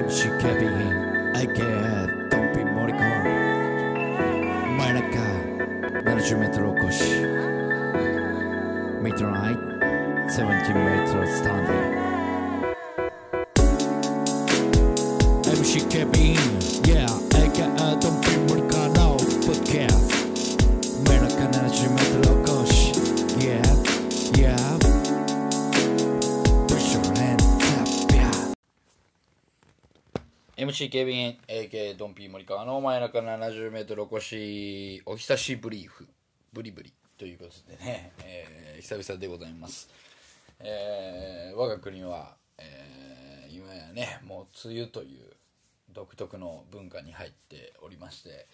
MC ケビン AK ドンピモリコン真夜中70メートル MC ケビン AK ドンピー森川の真夜中 70m おこしお久しぶりふブリブリ。ということでね、えー久々でございます、えー我が国は、えー今やねもう梅雨という独特の文化に入っておりまして。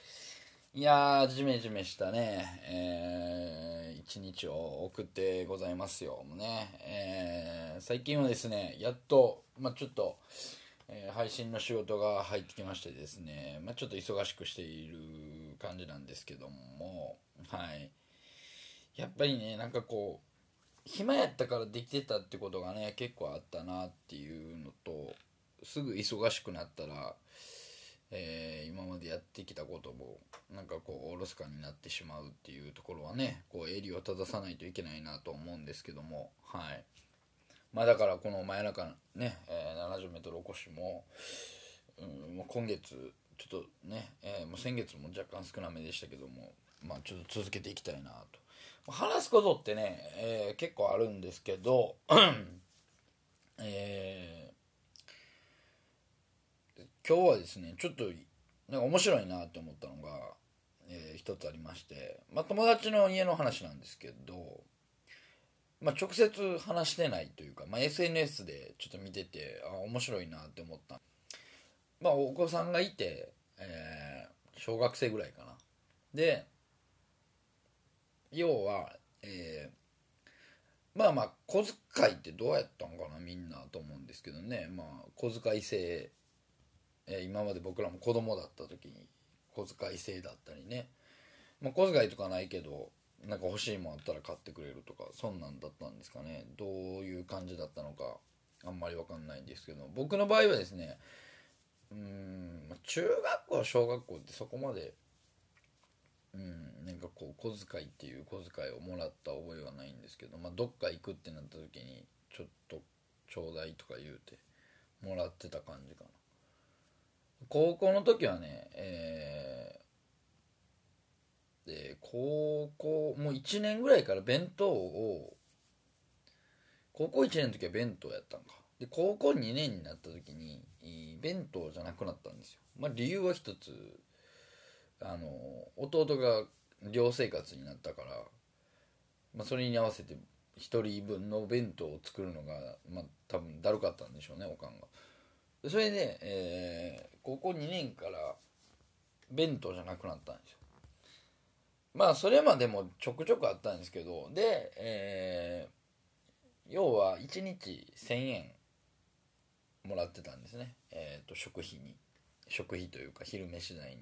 いやージメジメしたね、えー一日を送ってございますよ。ね、えー最近はですねやっと、まあ、ちょっとえー配信の仕事が入ってきましてですね、まあ、ちょっと忙しくしている感じなんですけどもはい。やっぱりねなんかこう暇やったからできてたってことがね結構あったなっていうのとすぐ忙しくなったら、えー今までやってきたこともなんかこうおろそかになってしまうっていうところはねこう襟を正さないといけないなと思うんですけどもはい。まあだからこの真夜中ね、えー、70メートル起こしも,、うん、今月ちょっとね、えーもう先月も若干少なめでしたけどもまあちょっと続けていきたいなと。話すことってね、えー結構あるんですけど えー今日はですねちょっとなんか面白いなと思ったのが、えー一つありまして、まあ、友達の家の話なんですけどまあ、直接話してないというか、まあ、SNS でちょっと見ててあ面白いなって思った。まあお子さんがいて、えー小学生ぐらいかな。で要は、えーまあまあ小遣いってどうやったんかなみんなと思うんですけどね。まあ小遣い制、えー今まで僕らも子供だった時に小遣い制だったりね、まあ、小遣いとかないけどなんか欲しいもんあったら買ってくれるとかそんなんだったんですかね。どういう感じだったのかあんまり分かんないんですけど。僕の場合はですねうん中学校小学校ってそこまでうんなんかこう小遣いっていう小遣いをもらった覚えはないんですけど、まあ、どっか行くってなった時にちょっとちょうだいとか言うてもらってた感じかな。高校の時はねえーで高校もう1年ぐらいから弁当を高校1年の時は弁当やったんか。で高校2年になった時に弁当じゃなくなったんですよ。まあ理由は一つあの弟が寮生活になったから、まあ、それに合わせて1人分の弁当を作るのが、まあ、多分だるかったんでしょうねおかんが。それで、えー高校2年から弁当じゃなくなったんですよ。まあそれまでもちょくちょくあったんですけどで、えー要は1日1000円もらってたんですね、えー、と食費に。食費というか昼飯代に、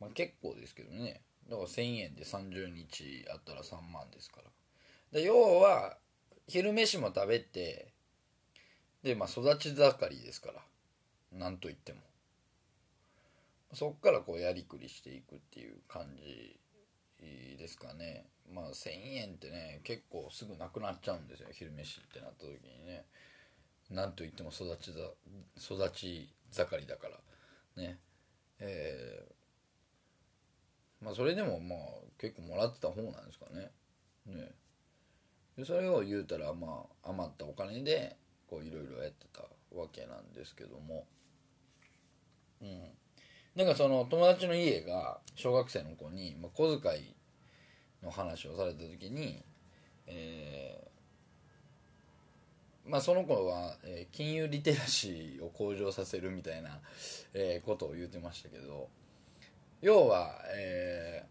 まあ、結構ですけどね。だから1000円で30日あったら3万ですから。で要は昼飯も食べてでまあ育ち盛りですから。なんといっても。そっからこうやりくりしていくっていう感じですかね。まあ1000円ってね結構すぐなくなっちゃうんですよ。昼飯ってなった時にね。なんといっても育ちざ育ち盛りだから。ね。えーまあそれでもまあ結構もらってた方なんですかね。ね。でそれを言うたらまあ余ったお金でこういろいろやってたわけなんですけども。うん。なんかその友達の家が小学生の子に、まあ、小遣いの話をされた時に、えーまあ、その子は、えー金融リテラシーを向上させるみたいな、えーことを言ってましたけど要は、え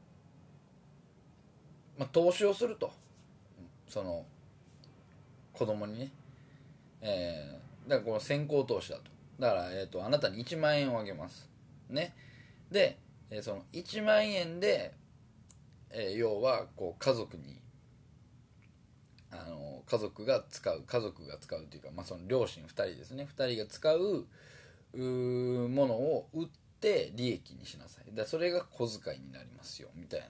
ーまあ、投資をすると。その子供にね、えだからこの先行投資だと。だから、えー、とあなたに1万円をあげます。ね。で、えーその1万円で、えー要はこう家族にあの家族が使う家族が使うというか、まあ、その両親2人ですね。2人が使うものを売って利益にしなさい。だそれが小遣いになりますよ。みたいな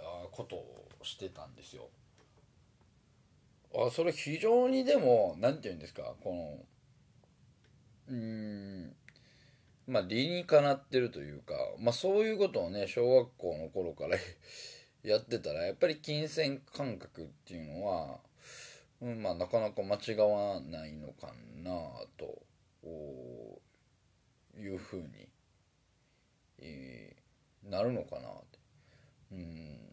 あことをしてたんですよ。あそれ非常にでも何て言うんですかこのうんまあ理にかなってるというかまあそういうことをね小学校の頃から やってたらやっぱり金銭感覚っていうのは、うん、まあなかなか間違わないのかなというふうに、えー、なるのかなって。うん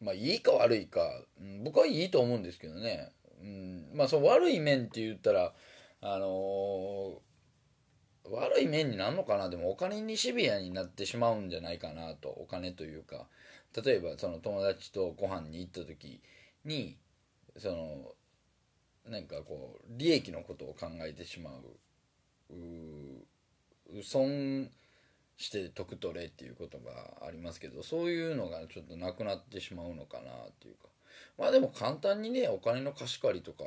まあいいか悪いか、うん、僕はいいと思うんですけどね。うん、まあその悪い面って言ったら、あのー、悪い面になるのかな？でもお金にシビアになってしまうんじゃないかなと。お金というか。例えばその友達とご飯に行った時にそのなんかこう利益のことを考えてしまう。う損して得取れっていうことがありますけどそういうのがちょっとなくなってしまうのかなっていうか。まあでも簡単にねお金の貸し借りとか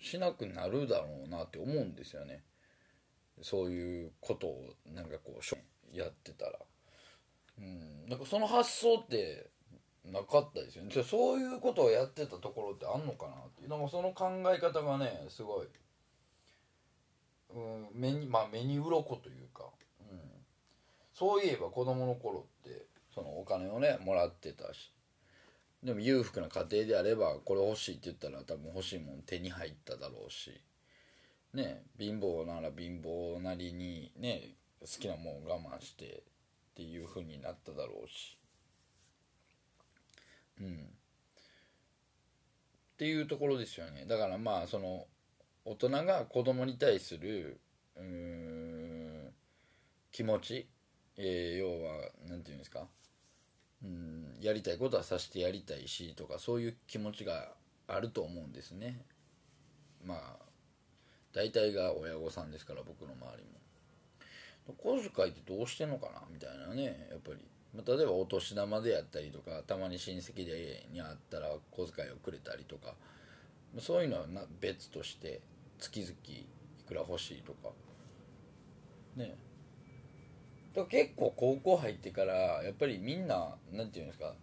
しなくなるだろうなって思うんですよね。そういうことをなんかこうやってたら。うん。なんかその発想ってなかったですよね。そういうことをやってたところってあんのかなって。いうなんかその考え方がねすごい、うん、目にまあ目に鱗というか、うん、そういえば子供の頃ってそのお金をねもらってたし。でも裕福な家庭であればこれ欲しいって言ったら多分欲しいもん手に入っただろうし。ね貧乏なら貧乏なりにね好きなもん我慢してっていう風になっただろうし。うん、っていうところですよね。だからまあその大人が子供に対するうん気持ち、えー、要は何て言うんですか？うんやりたいことはさしてやりたいしとかそういう気持ちがあると思うんですね。まあ大体が親御さんですから僕の周りも。小遣いってどうしてんのかなみたいなねやっぱり。まあ、例えばお年玉でやったりとかたまに親戚でにあったら小遣いをくれたりとかそういうのはな別として月々いくら欲しいとか。ね。だ結構高校入ってからやっぱりみんな何て言うんですか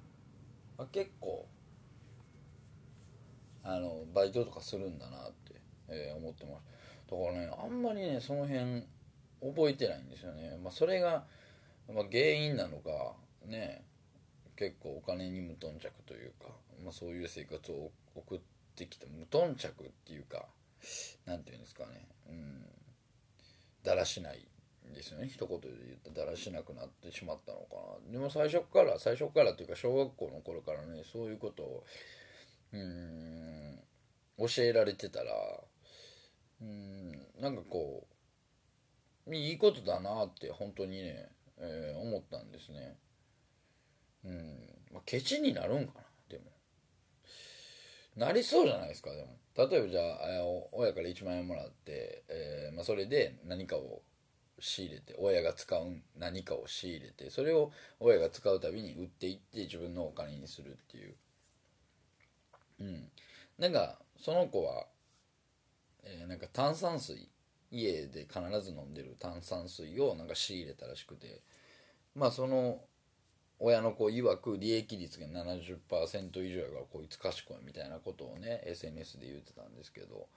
あ結構あのバイトとかするんだなって、えー、思ってます。だからねあんまりねその辺覚えてないんですよね。まあそれがまあ、原因なのかね結構お金に無頓着というか、まあ、そういう生活を送ってきた無頓着っていうか何て言うんですかね。うん。だらしないですよね。一言で言ったらだらしなくなってしまったのかな。でも最初から最初からというか小学校の頃からねそういうことをうん教えられてたらうんなんかこういいことだなって本当にねえー、思ったんですね。うん。まあケチになるんかなでも。なりそうじゃないですかでも。例えばじゃあ親から1万円もらって、えーまあ、それで何かを仕入れて親が使う何かを仕入れてそれを親が使うたびに売っていって自分のお金にするっていう。うん。なんかその子は、えー、なんか炭酸水家で必ず飲んでる炭酸水をなんか仕入れたらしくてまあその親の子曰く利益率が70%以上やからこいつ賢いみたいなことをね SNS で言ってたんですけど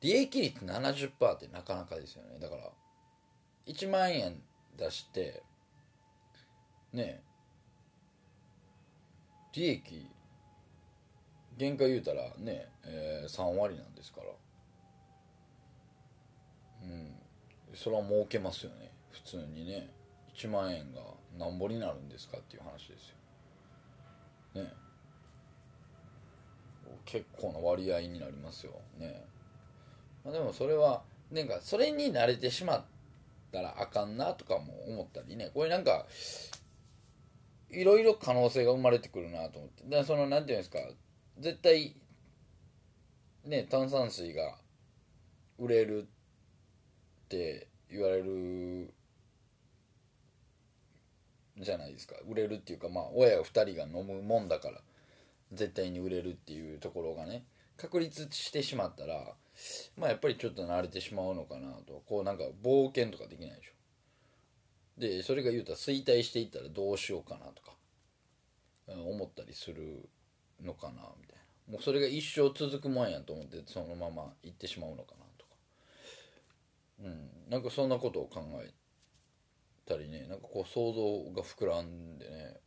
利益率70%ってなかなかですよね。だから1万円出してね利益原価言うたらね、え、3割なんですから。うん。それは儲けますよね。普通にね。1万円がなんぼになるんですかっていう話ですよ。ね。結構な割合になりますよ。ね、まあ、でもそれはなんかそれに慣れてしまったらあかんなとかも思ったりね。これなんかいろいろ可能性が生まれてくるなと思って。でその何て言うんですか。絶対ね炭酸水が売れるってって言われるじゃないですか。売れるっていうかまあ親2人が飲むもんだから絶対に売れるっていうところがね確立してしまったらまあやっぱりちょっと慣れてしまうのかなと。こうなんか冒険とかできないでしょ。でそれが言うたら衰退していったらどうしようかなとか思ったりするのかなみたいな。もうそれが一生続くもんやと思ってそのまま行ってしまうのかな。うん。なんかそんなことを考えたりねなんかこう想像が膨らんでね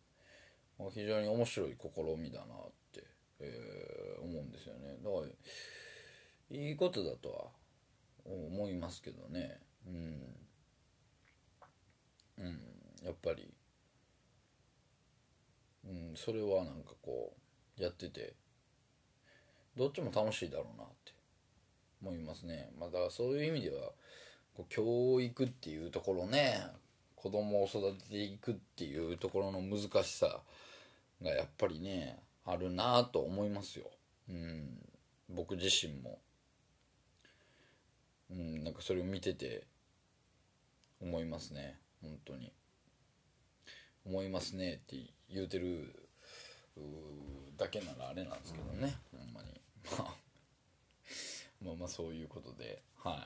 ま非常に面白い試みだなって、えー、思うんですよね。だからいいことだとは思いますけどね。うん。うん。やっぱり。うん。それはなんかこうやっててどっちも楽しいだろうなって。思いますね。まあだからそういう意味ではこう教育っていうところね子供を育てていくっていうところの難しさがやっぱりねあるなと思いますよ、うん、僕自身も、うん、なんかそれを見てて思いますね。本当に。思いますねって言うてるだけならあれなんですけどね、ほんまに。まあまあまあそういうことではい、まあ、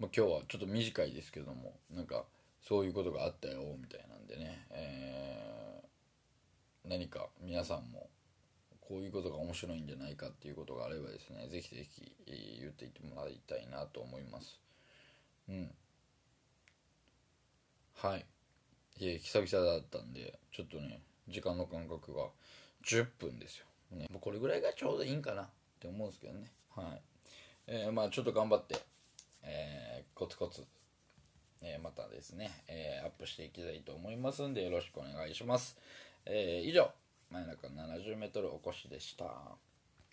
今日はちょっと短いですけどもなんかそういうことがあったよみたいなんでね、えー、何か皆さんもこういうことが面白いんじゃないかっていうことがあればですねぜひぜひ言っていってもらいたいなと思います。うん。はい。いえ久々だったんでちょっとね時間の感覚が10分ですよ、ね、これぐらいがちょうどいいんかなって思うんですけどね。はい、えー、まあちょっと頑張って、えー、コツコツ、えー、またですね、えアップしていきたいと思いますんでよろしくお願いします、え以上真夜中 70m おこしでした。